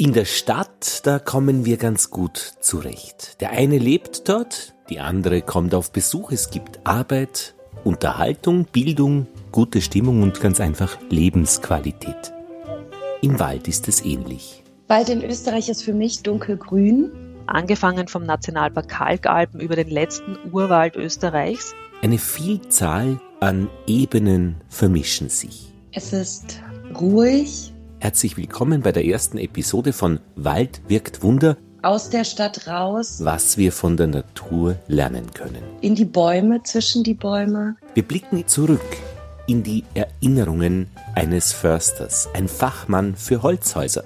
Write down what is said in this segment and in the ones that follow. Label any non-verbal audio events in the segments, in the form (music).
In der Stadt, da kommen wir ganz gut zurecht. Der eine lebt dort, die andere kommt auf Besuch, es gibt Arbeit, Unterhaltung, Bildung, gute Stimmung und ganz einfach Lebensqualität. Im Wald ist es ähnlich. Wald in Österreich ist für mich dunkelgrün. Angefangen vom Nationalpark Kalkalpen über den letzten Urwald Österreichs. Eine Vielzahl an Ebenen vermischen sich. Es ist ruhig. Herzlich willkommen bei der ersten Episode von Wald wirkt Wunder. Aus der Stadt raus. Was wir von der Natur lernen können. In die Bäume, zwischen die Bäume. Wir blicken zurück in die Erinnerungen eines Försters, ein Fachmann für Holzhäuser.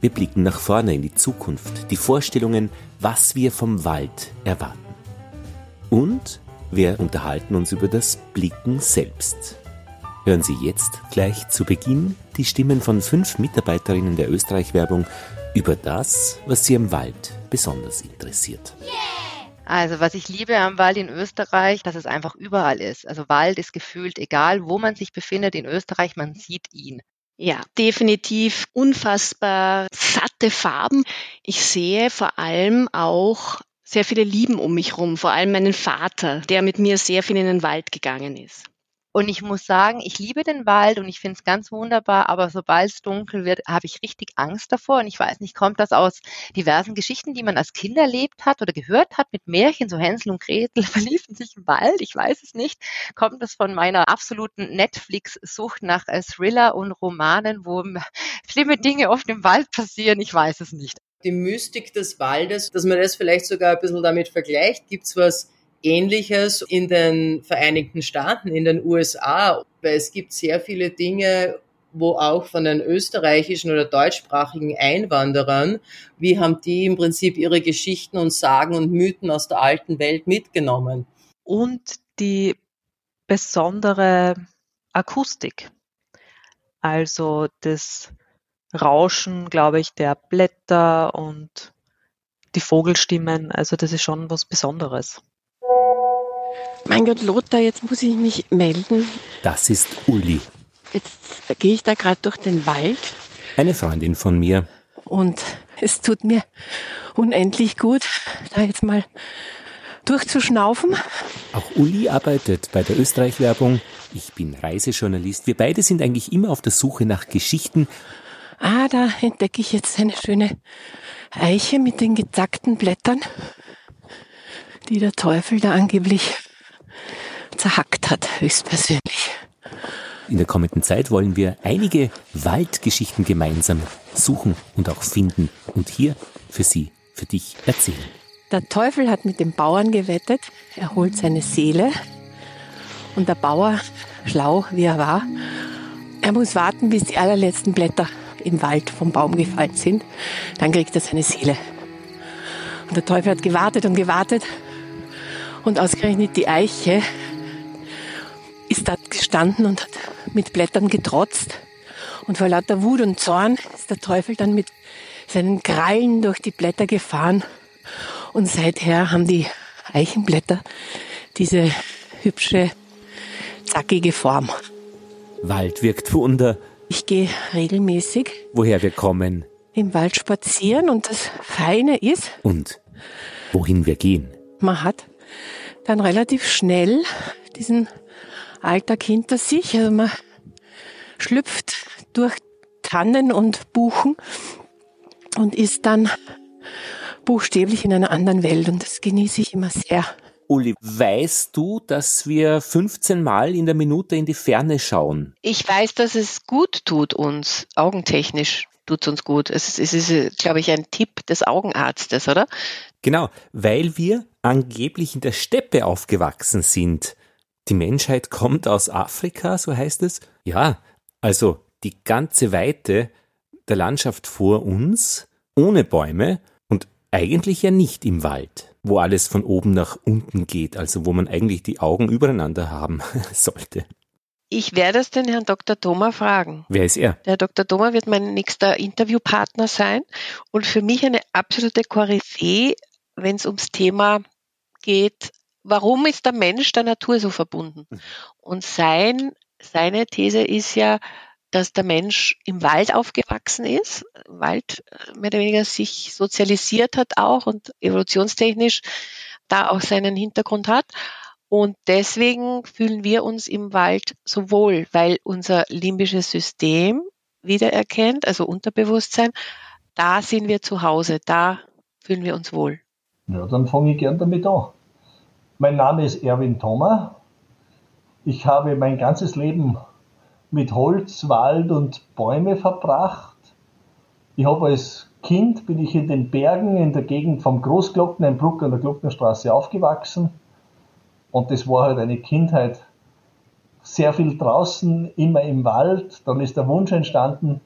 Wir blicken nach vorne in die Zukunft, die Vorstellungen, was wir vom Wald erwarten. Und wir unterhalten uns über das Blicken selbst. Hören Sie jetzt gleich zu Beginn die Stimmen von fünf Mitarbeiterinnen der Österreich-Werbung über das, was sie am Wald besonders interessiert. Also was ich liebe am Wald in Österreich, dass es einfach überall ist. Also Wald ist gefühlt egal, wo man sich befindet in Österreich, man sieht ihn. Ja, definitiv unfassbar satte Farben. Ich sehe vor allem auch sehr viele Lieben um mich rum, vor allem meinen Vater, der mit mir sehr viel in den Wald gegangen ist. Und ich muss sagen, ich liebe den Wald und ich finde es ganz wunderbar, aber sobald es dunkel wird, habe ich richtig Angst davor. Und ich weiß nicht, kommt das aus diversen Geschichten, die man als Kind erlebt hat oder gehört hat mit Märchen, so Hänsel und Gretel (laughs) verliefen sich im Wald? Ich weiß es nicht. Kommt das von meiner absoluten Netflix-Sucht nach äh, Thriller und Romanen, wo schlimme Dinge oft im Wald passieren? Ich weiß es nicht. Die Mystik des Waldes, dass man das vielleicht sogar ein bisschen damit vergleicht, gibt es was Ähnliches in den Vereinigten Staaten, in den USA, weil es gibt sehr viele Dinge, wo auch von den österreichischen oder deutschsprachigen Einwanderern, wie haben die im Prinzip ihre Geschichten und Sagen und Mythen aus der alten Welt mitgenommen. Und die besondere Akustik. Also das Rauschen, glaube ich, der Blätter und die Vogelstimmen. Also das ist schon was Besonderes. Mein Gott, Lothar, jetzt muss ich mich melden. Das ist Uli. Jetzt gehe ich da gerade durch den Wald. Eine Freundin von mir. Und es tut mir unendlich gut, da jetzt mal durchzuschnaufen. Auch Uli arbeitet bei der Österreich-Werbung. Ich bin Reisejournalist. Wir beide sind eigentlich immer auf der Suche nach Geschichten. Ah, da entdecke ich jetzt eine schöne Eiche mit den gezackten Blättern, die der Teufel da angeblich zerhackt hat, höchstpersönlich. In der kommenden Zeit wollen wir einige Waldgeschichten gemeinsam suchen und auch finden und hier für Sie, für dich erzählen. Der Teufel hat mit dem Bauern gewettet, er holt seine Seele und der Bauer, schlau wie er war, er muss warten, bis die allerletzten Blätter im Wald vom Baum gefallen sind, dann kriegt er seine Seele. Und der Teufel hat gewartet und gewartet und ausgerechnet die Eiche ist da gestanden und hat mit Blättern getrotzt. Und vor lauter Wut und Zorn ist der Teufel dann mit seinen Krallen durch die Blätter gefahren. Und seither haben die Eichenblätter diese hübsche, zackige Form. Wald wirkt Wunder. Ich gehe regelmäßig. Woher wir kommen. Im Wald spazieren und das Feine ist. Und wohin wir gehen. Man hat dann relativ schnell diesen Alltag hinter sich. Also man schlüpft durch Tannen und Buchen und ist dann buchstäblich in einer anderen Welt und das genieße ich immer sehr. Uli, weißt du, dass wir 15 Mal in der Minute in die Ferne schauen? Ich weiß, dass es gut tut uns, augentechnisch tut es uns gut. Es es ist, glaube ich, ein Tipp des Augenarztes, oder? Genau, weil wir angeblich in der Steppe aufgewachsen sind. Die Menschheit kommt aus Afrika, so heißt es. Ja, also die ganze Weite der Landschaft vor uns, ohne Bäume und eigentlich ja nicht im Wald, wo alles von oben nach unten geht, also wo man eigentlich die Augen übereinander haben (laughs) sollte. Ich werde es den Herrn Dr. Thoma fragen. Wer ist er? Der Herr Dr. Thoma wird mein nächster Interviewpartner sein und für mich eine absolute Koryphäe, wenn es ums Thema geht, warum ist der Mensch der Natur so verbunden? Und sein, seine These ist ja, dass der Mensch im Wald aufgewachsen ist, im Wald äh, mehr oder weniger sich sozialisiert hat auch und evolutionstechnisch da auch seinen Hintergrund hat. Und deswegen fühlen wir uns im Wald so wohl, weil unser limbisches System wiedererkennt, also Unterbewusstsein, da sind wir zu Hause, da fühlen wir uns wohl. Ja, dann fange ich gern damit an. Mein Name ist Erwin Thoma. Ich habe mein ganzes Leben mit Holz, Wald und Bäume verbracht. Ich habe als Kind bin ich in den Bergen in der Gegend vom Großglocknernbruck an der Glocknerstraße aufgewachsen. Und das war halt eine Kindheit sehr viel draußen, immer im Wald. Dann ist der Wunsch entstanden,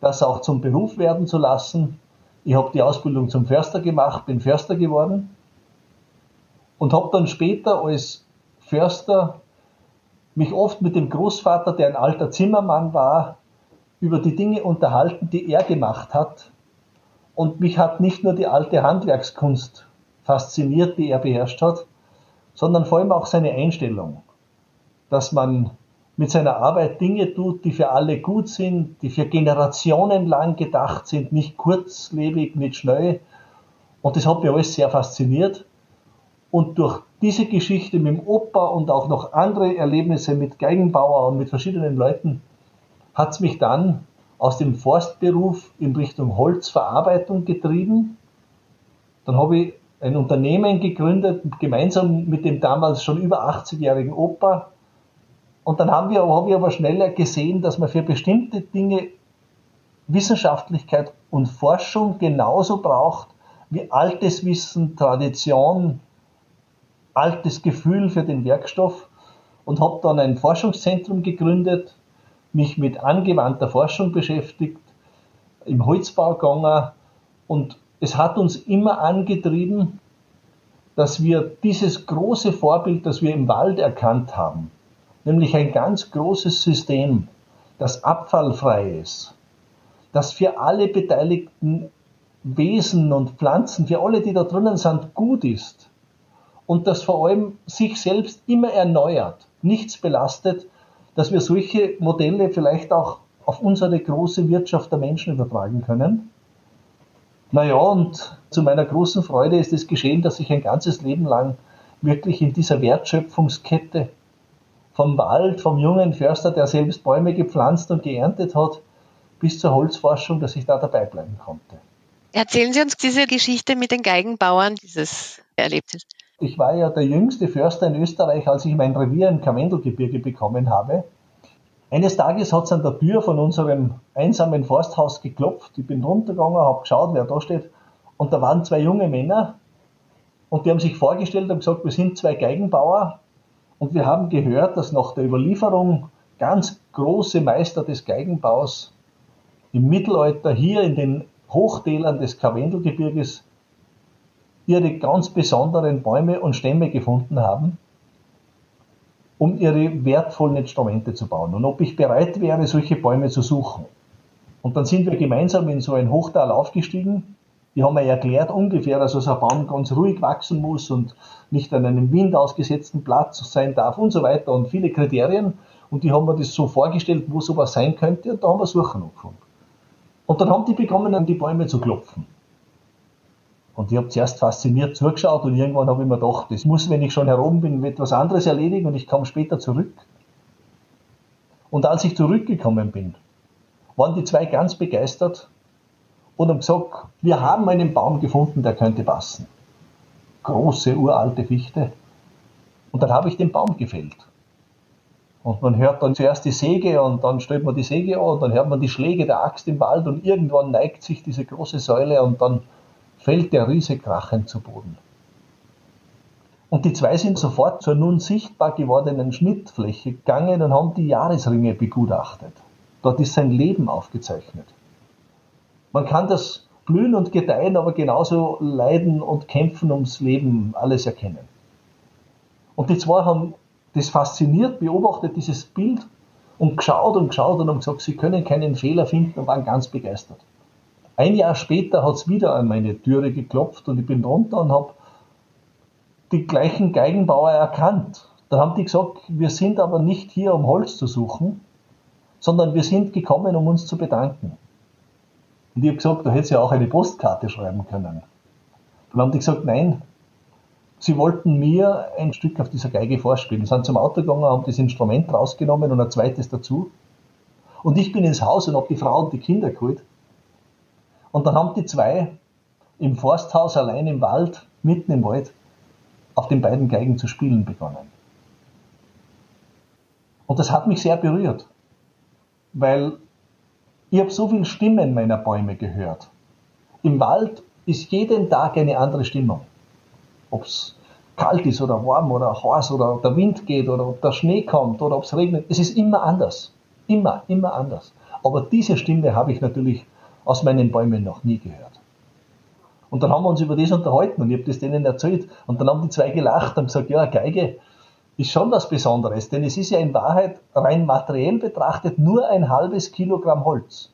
das auch zum Beruf werden zu lassen. Ich habe die Ausbildung zum Förster gemacht, bin Förster geworden und habe dann später als Förster mich oft mit dem Großvater, der ein alter Zimmermann war, über die Dinge unterhalten, die er gemacht hat. Und mich hat nicht nur die alte Handwerkskunst fasziniert, die er beherrscht hat, sondern vor allem auch seine Einstellung, dass man mit seiner Arbeit Dinge tut, die für alle gut sind, die für Generationen lang gedacht sind, nicht kurzlebig, nicht schnell. Und das hat mich alles sehr fasziniert. Und durch diese Geschichte mit dem Opa und auch noch andere Erlebnisse mit Geigenbauer und mit verschiedenen Leuten hat es mich dann aus dem Forstberuf in Richtung Holzverarbeitung getrieben. Dann habe ich ein Unternehmen gegründet, gemeinsam mit dem damals schon über 80-jährigen Opa. Und dann haben wir, habe ich aber schneller gesehen, dass man für bestimmte Dinge Wissenschaftlichkeit und Forschung genauso braucht wie altes Wissen, Tradition, altes Gefühl für den Werkstoff und habe dann ein Forschungszentrum gegründet, mich mit angewandter Forschung beschäftigt, im Holzbau gegangen und es hat uns immer angetrieben, dass wir dieses große Vorbild, das wir im Wald erkannt haben, nämlich ein ganz großes System, das abfallfrei ist, das für alle beteiligten Wesen und Pflanzen, für alle, die da drinnen sind, gut ist, und das vor allem sich selbst immer erneuert, nichts belastet, dass wir solche Modelle vielleicht auch auf unsere große Wirtschaft der Menschen übertragen können. Naja, und zu meiner großen Freude ist es geschehen, dass ich ein ganzes Leben lang wirklich in dieser Wertschöpfungskette vom Wald, vom jungen Förster, der selbst Bäume gepflanzt und geerntet hat, bis zur Holzforschung, dass ich da dabei bleiben konnte. Erzählen Sie uns diese Geschichte mit den Geigenbauern, dieses Erlebnis. Ich war ja der jüngste Förster in Österreich, als ich mein Revier im Karwendelgebirge bekommen habe. Eines Tages hat es an der Tür von unserem einsamen Forsthaus geklopft. Ich bin runtergegangen, habe geschaut, wer da steht. Und da waren zwei junge Männer und die haben sich vorgestellt und gesagt, wir sind zwei Geigenbauer und wir haben gehört, dass nach der Überlieferung ganz große Meister des Geigenbaus im Mittelalter hier in den Hochtälern des Karwendelgebirges ihre ganz besonderen Bäume und Stämme gefunden haben, um ihre wertvollen Instrumente zu bauen. Und ob ich bereit wäre, solche Bäume zu suchen. Und dann sind wir gemeinsam in so ein Hochtal aufgestiegen. Die haben mir erklärt ungefähr, dass so ein Baum ganz ruhig wachsen muss und nicht an einem Wind ausgesetzten Platz sein darf und so weiter und viele Kriterien. Und die haben mir das so vorgestellt, wo sowas sein könnte und da haben wir Suchen angefangen. Und dann haben die begonnen, an die Bäume zu klopfen. Und ich habe zuerst fasziniert zugeschaut und irgendwann habe ich mir gedacht, das muss, wenn ich schon herum bin, etwas anderes erledigen und ich komme später zurück. Und als ich zurückgekommen bin, waren die zwei ganz begeistert und haben gesagt, wir haben einen Baum gefunden, der könnte passen. Große, uralte Fichte. Und dann habe ich den Baum gefällt. Und man hört dann zuerst die Säge und dann stellt man die Säge an und dann hört man die Schläge der Axt im Wald und irgendwann neigt sich diese große Säule und dann fällt der Riese krachend zu Boden. Und die zwei sind sofort zur nun sichtbar gewordenen Schnittfläche gegangen und haben die Jahresringe begutachtet. Dort ist sein Leben aufgezeichnet. Man kann das Blühen und Gedeihen, aber genauso Leiden und Kämpfen ums Leben alles erkennen. Und die zwei haben das fasziniert, beobachtet dieses Bild und geschaut und geschaut und haben gesagt, sie können keinen Fehler finden und waren ganz begeistert. Ein Jahr später hat es wieder an meine Türe geklopft und ich bin runter und habe die gleichen Geigenbauer erkannt. Da haben die gesagt, wir sind aber nicht hier, um Holz zu suchen, sondern wir sind gekommen, um uns zu bedanken. Und ich habe gesagt, du hättest ja auch eine Postkarte schreiben können. Dann haben die gesagt, nein, sie wollten mir ein Stück auf dieser Geige vorspielen. Sie sind zum Auto gegangen, haben das Instrument rausgenommen und ein zweites dazu. Und ich bin ins Haus und habe die Frau und die Kinder geholt. Und dann haben die zwei im Forsthaus allein im Wald, mitten im Wald, auf den beiden Geigen zu spielen begonnen. Und das hat mich sehr berührt, weil ich habe so viele Stimmen meiner Bäume gehört. Im Wald ist jeden Tag eine andere Stimmung. Ob es kalt ist oder warm oder heiß oder der Wind geht oder ob der Schnee kommt oder ob es regnet, es ist immer anders. Immer, immer anders. Aber diese Stimme habe ich natürlich aus meinen Bäumen noch nie gehört. Und dann haben wir uns über das unterhalten und ich habe das denen erzählt. Und dann haben die zwei gelacht und gesagt, ja, Geige ist schon was Besonderes, denn es ist ja in Wahrheit rein materiell betrachtet nur ein halbes Kilogramm Holz.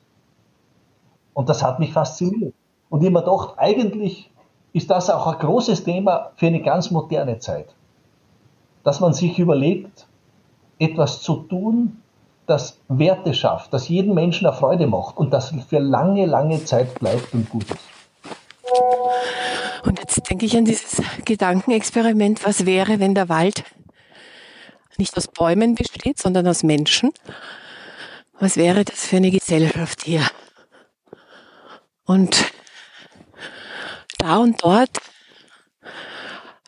Und das hat mich fasziniert. Und ich mir gedacht, eigentlich ist das auch ein großes Thema für eine ganz moderne Zeit. Dass man sich überlegt, etwas zu tun, das Werte schafft, das jedem Menschen eine Freude macht und das für lange, lange Zeit bleibt und gut ist. Und jetzt denke ich an dieses Gedankenexperiment, was wäre, wenn der Wald nicht aus Bäumen besteht, sondern aus Menschen? Was wäre das für eine Gesellschaft hier? Und da und dort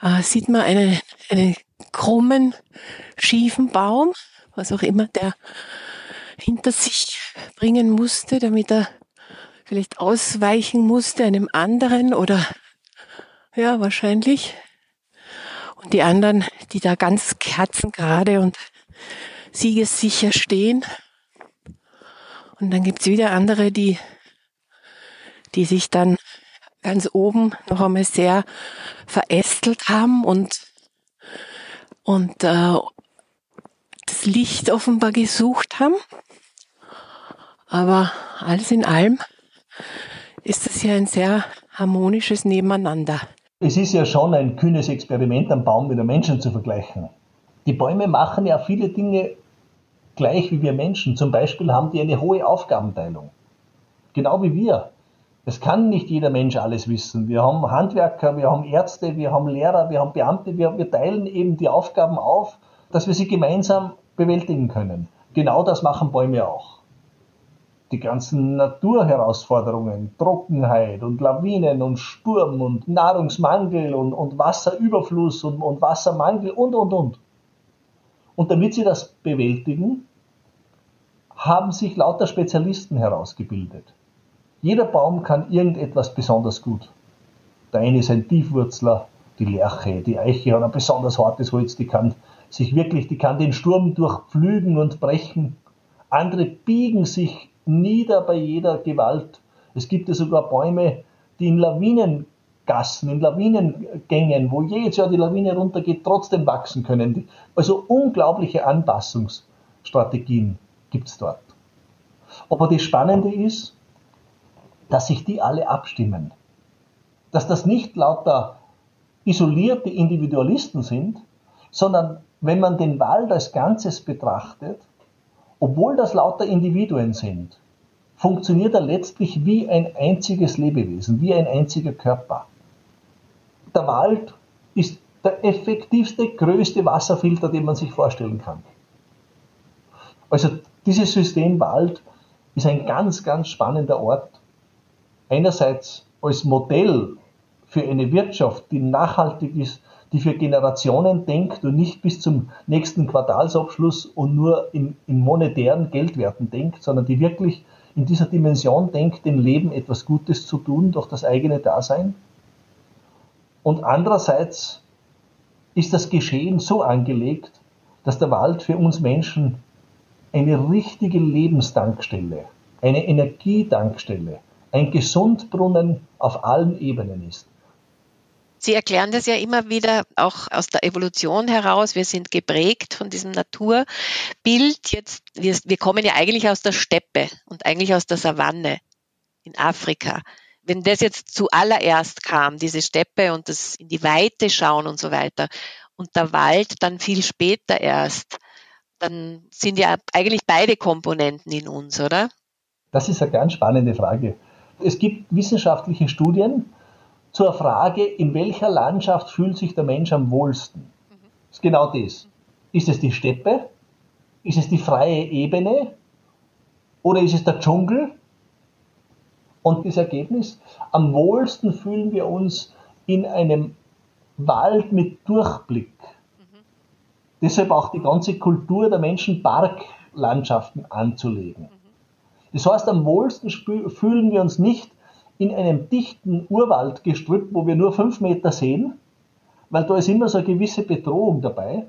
äh, sieht man einen, einen krummen, schiefen Baum, was auch immer der hinter sich bringen musste, damit er vielleicht ausweichen musste einem anderen oder ja, wahrscheinlich. Und die anderen, die da ganz kerzengerade und siegessicher stehen. Und dann gibt's wieder andere, die, die sich dann ganz oben noch einmal sehr verästelt haben und, und äh, das Licht offenbar gesucht haben. Aber alles in allem ist das ja ein sehr harmonisches Nebeneinander. Es ist ja schon ein kühnes Experiment, einen Baum mit einem Menschen zu vergleichen. Die Bäume machen ja viele Dinge gleich wie wir Menschen. Zum Beispiel haben die eine hohe Aufgabenteilung. Genau wie wir. Es kann nicht jeder Mensch alles wissen. Wir haben Handwerker, wir haben Ärzte, wir haben Lehrer, wir haben Beamte, wir, wir teilen eben die Aufgaben auf, dass wir sie gemeinsam bewältigen können. Genau das machen Bäume auch die ganzen Naturherausforderungen, Trockenheit und Lawinen und Sturm und Nahrungsmangel und, und Wasserüberfluss und, und Wassermangel und, und, und. Und damit sie das bewältigen, haben sich lauter Spezialisten herausgebildet. Jeder Baum kann irgendetwas besonders gut. Der eine ist ein Tiefwurzler, die Lerche, die Eiche hat ein besonders hartes Holz, die kann sich wirklich, die kann den Sturm durchpflügen und brechen. Andere biegen sich nieder bei jeder Gewalt. Es gibt ja sogar Bäume, die in Lawinengassen, in Lawinengängen, wo jedes Jahr die Lawine runtergeht, trotzdem wachsen können. Also unglaubliche Anpassungsstrategien gibt es dort. Aber das Spannende ist, dass sich die alle abstimmen. Dass das nicht lauter isolierte Individualisten sind, sondern wenn man den Wald als Ganzes betrachtet, obwohl das lauter Individuen sind, funktioniert er letztlich wie ein einziges Lebewesen, wie ein einziger Körper. Der Wald ist der effektivste, größte Wasserfilter, den man sich vorstellen kann. Also dieses System Wald ist ein ganz, ganz spannender Ort. Einerseits als Modell für eine Wirtschaft, die nachhaltig ist, die für Generationen denkt und nicht bis zum nächsten Quartalsabschluss und nur in, in monetären Geldwerten denkt, sondern die wirklich in dieser Dimension denkt, dem Leben etwas Gutes zu tun durch das eigene Dasein. Und andererseits ist das Geschehen so angelegt, dass der Wald für uns Menschen eine richtige Lebensdankstelle, eine Energiedankstelle, ein Gesundbrunnen auf allen Ebenen ist. Sie erklären das ja immer wieder auch aus der Evolution heraus. Wir sind geprägt von diesem Naturbild. Jetzt, wir, wir kommen ja eigentlich aus der Steppe und eigentlich aus der Savanne in Afrika. Wenn das jetzt zuallererst kam, diese Steppe und das in die Weite schauen und so weiter, und der Wald dann viel später erst, dann sind ja eigentlich beide Komponenten in uns, oder? Das ist eine ganz spannende Frage. Es gibt wissenschaftliche Studien zur Frage, in welcher Landschaft fühlt sich der Mensch am wohlsten. Das ist genau das. Ist es die Steppe? Ist es die freie Ebene? Oder ist es der Dschungel? Und das Ergebnis, am wohlsten fühlen wir uns in einem Wald mit Durchblick. Deshalb auch die ganze Kultur der Menschen Parklandschaften anzulegen. Das heißt, am wohlsten fühlen wir uns nicht in einem dichten Urwaldgestrüpp, wo wir nur fünf Meter sehen, weil da ist immer so eine gewisse Bedrohung dabei,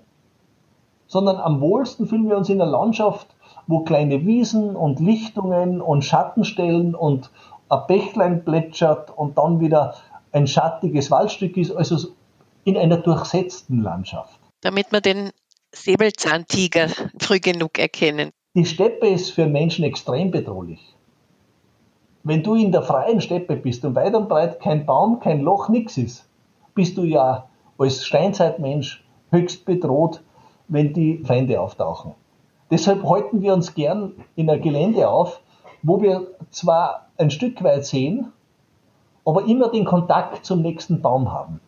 sondern am wohlsten fühlen wir uns in einer Landschaft, wo kleine Wiesen und Lichtungen und Schattenstellen und ein Bächlein plätschert und dann wieder ein schattiges Waldstück ist, also in einer durchsetzten Landschaft. Damit wir den Säbelzahntiger früh genug erkennen. Die Steppe ist für Menschen extrem bedrohlich. Wenn du in der freien Steppe bist und weit und breit kein Baum, kein Loch, nichts ist, bist du ja als Steinzeitmensch höchst bedroht, wenn die Feinde auftauchen. Deshalb halten wir uns gern in ein Gelände auf, wo wir zwar ein Stück weit sehen, aber immer den Kontakt zum nächsten Baum haben.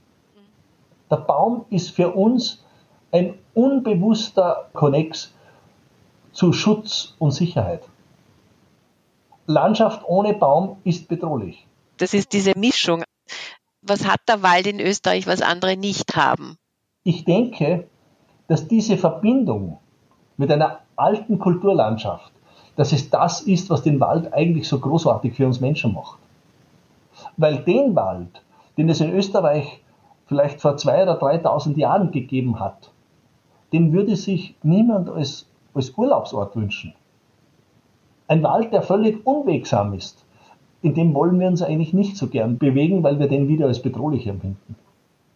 Der Baum ist für uns ein unbewusster Konnex zu Schutz und Sicherheit. Landschaft ohne Baum ist bedrohlich. Das ist diese Mischung. Was hat der Wald in Österreich, was andere nicht haben? Ich denke, dass diese Verbindung mit einer alten Kulturlandschaft, dass es das ist, was den Wald eigentlich so großartig für uns Menschen macht. Weil den Wald, den es in Österreich vielleicht vor zwei oder 3.000 Jahren gegeben hat, den würde sich niemand als, als Urlaubsort wünschen. Ein Wald, der völlig unwegsam ist, in dem wollen wir uns eigentlich nicht so gern bewegen, weil wir den wieder als bedrohlich empfinden.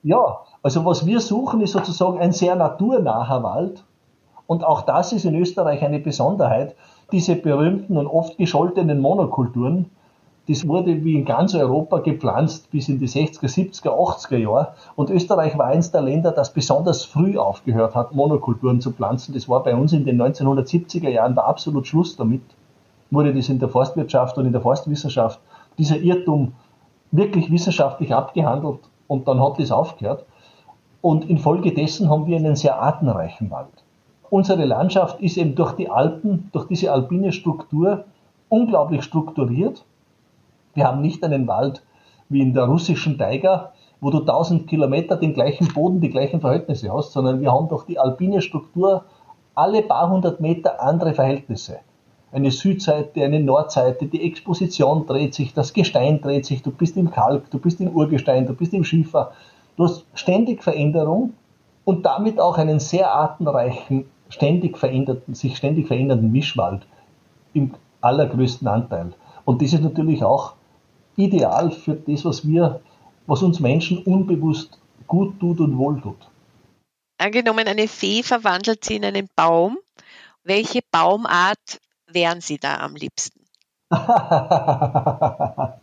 Ja, also was wir suchen, ist sozusagen ein sehr naturnaher Wald. Und auch das ist in Österreich eine Besonderheit. Diese berühmten und oft gescholtenen Monokulturen, das wurde wie in ganz Europa gepflanzt bis in die 60er, 70er, 80er Jahre. Und Österreich war eines der Länder, das besonders früh aufgehört hat, Monokulturen zu pflanzen. Das war bei uns in den 1970er Jahren der absolut Schluss damit. Wurde das in der Forstwirtschaft und in der Forstwissenschaft, dieser Irrtum wirklich wissenschaftlich abgehandelt und dann hat das aufgehört. Und infolgedessen haben wir einen sehr artenreichen Wald. Unsere Landschaft ist eben durch die Alpen, durch diese alpine Struktur unglaublich strukturiert wir haben nicht einen Wald wie in der russischen Taiga, wo du 1000 Kilometer den gleichen Boden, die gleichen Verhältnisse hast, sondern wir haben durch die alpine Struktur alle paar hundert Meter andere Verhältnisse. Eine Südseite, eine Nordseite, die Exposition dreht sich, das Gestein dreht sich, du bist im Kalk, du bist im Urgestein, du bist im Schiefer. Du hast ständig Veränderung und damit auch einen sehr artenreichen, ständig veränderten, sich ständig verändernden Mischwald im allergrößten Anteil. Und das ist natürlich auch ideal für das, was wir, was uns Menschen unbewusst gut tut und wohl tut. Angenommen, eine Fee verwandelt sie in einen Baum. Welche Baumart wären Sie da am liebsten? (laughs) das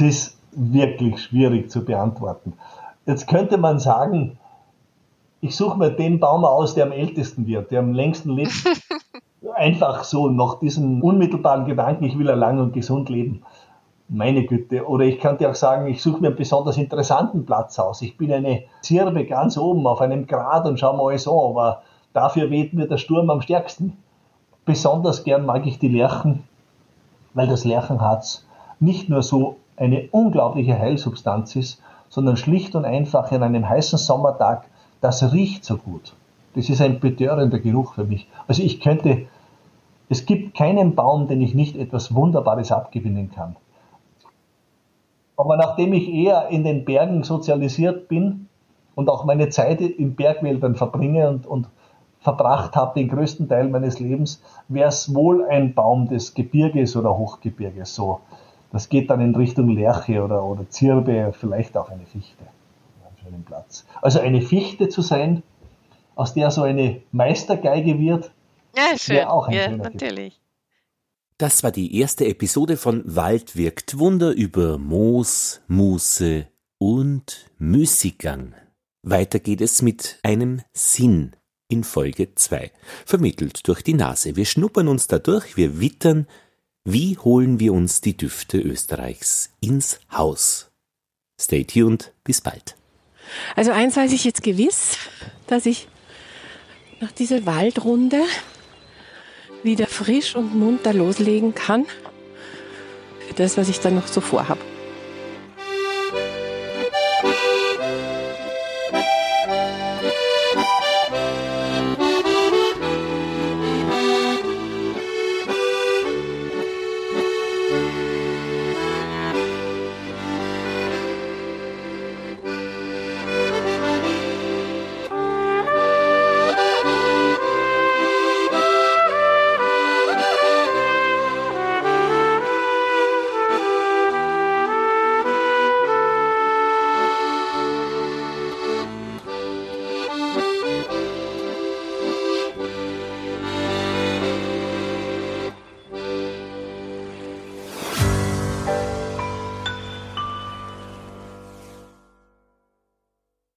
ist wirklich schwierig zu beantworten. Jetzt könnte man sagen, ich suche mir den Baum aus, der am ältesten wird, der am längsten lebt. (laughs) einfach so nach diesem unmittelbaren Gedanken, ich will lang und gesund leben. Meine Güte. Oder ich könnte auch sagen, ich suche mir einen besonders interessanten Platz aus. Ich bin eine Zirbe ganz oben auf einem Grat und schaue mal alles an, aber dafür weht mir der Sturm am stärksten. Besonders gern mag ich die Lerchen, weil das Lerchenharz nicht nur so eine unglaubliche Heilsubstanz ist, sondern schlicht und einfach in einem heißen Sommertag, das riecht so gut. Das ist ein betörender Geruch für mich. Also ich könnte es gibt keinen Baum, den ich nicht etwas Wunderbares abgewinnen kann. Aber nachdem ich eher in den Bergen sozialisiert bin und auch meine Zeit in Bergwäldern verbringe und, und verbracht habe, den größten Teil meines Lebens, wäre es wohl ein Baum des Gebirges oder Hochgebirges. So, das geht dann in Richtung Lerche oder, oder Zirbe, vielleicht auch eine Fichte. Einen schönen Platz. Also eine Fichte zu sein, aus der so eine Meistergeige wird, ja, schön. Auch ein ja, natürlich. Das war die erste Episode von Wald wirkt Wunder über Moos, Muße und Müßiggang. Weiter geht es mit einem Sinn in Folge 2, vermittelt durch die Nase. Wir schnuppern uns dadurch, wir wittern, wie holen wir uns die Düfte Österreichs ins Haus. Stay tuned, bis bald. Also eins weiß ich jetzt gewiss, dass ich nach dieser Waldrunde wieder frisch und munter loslegen kann für das, was ich dann noch so vorhabe.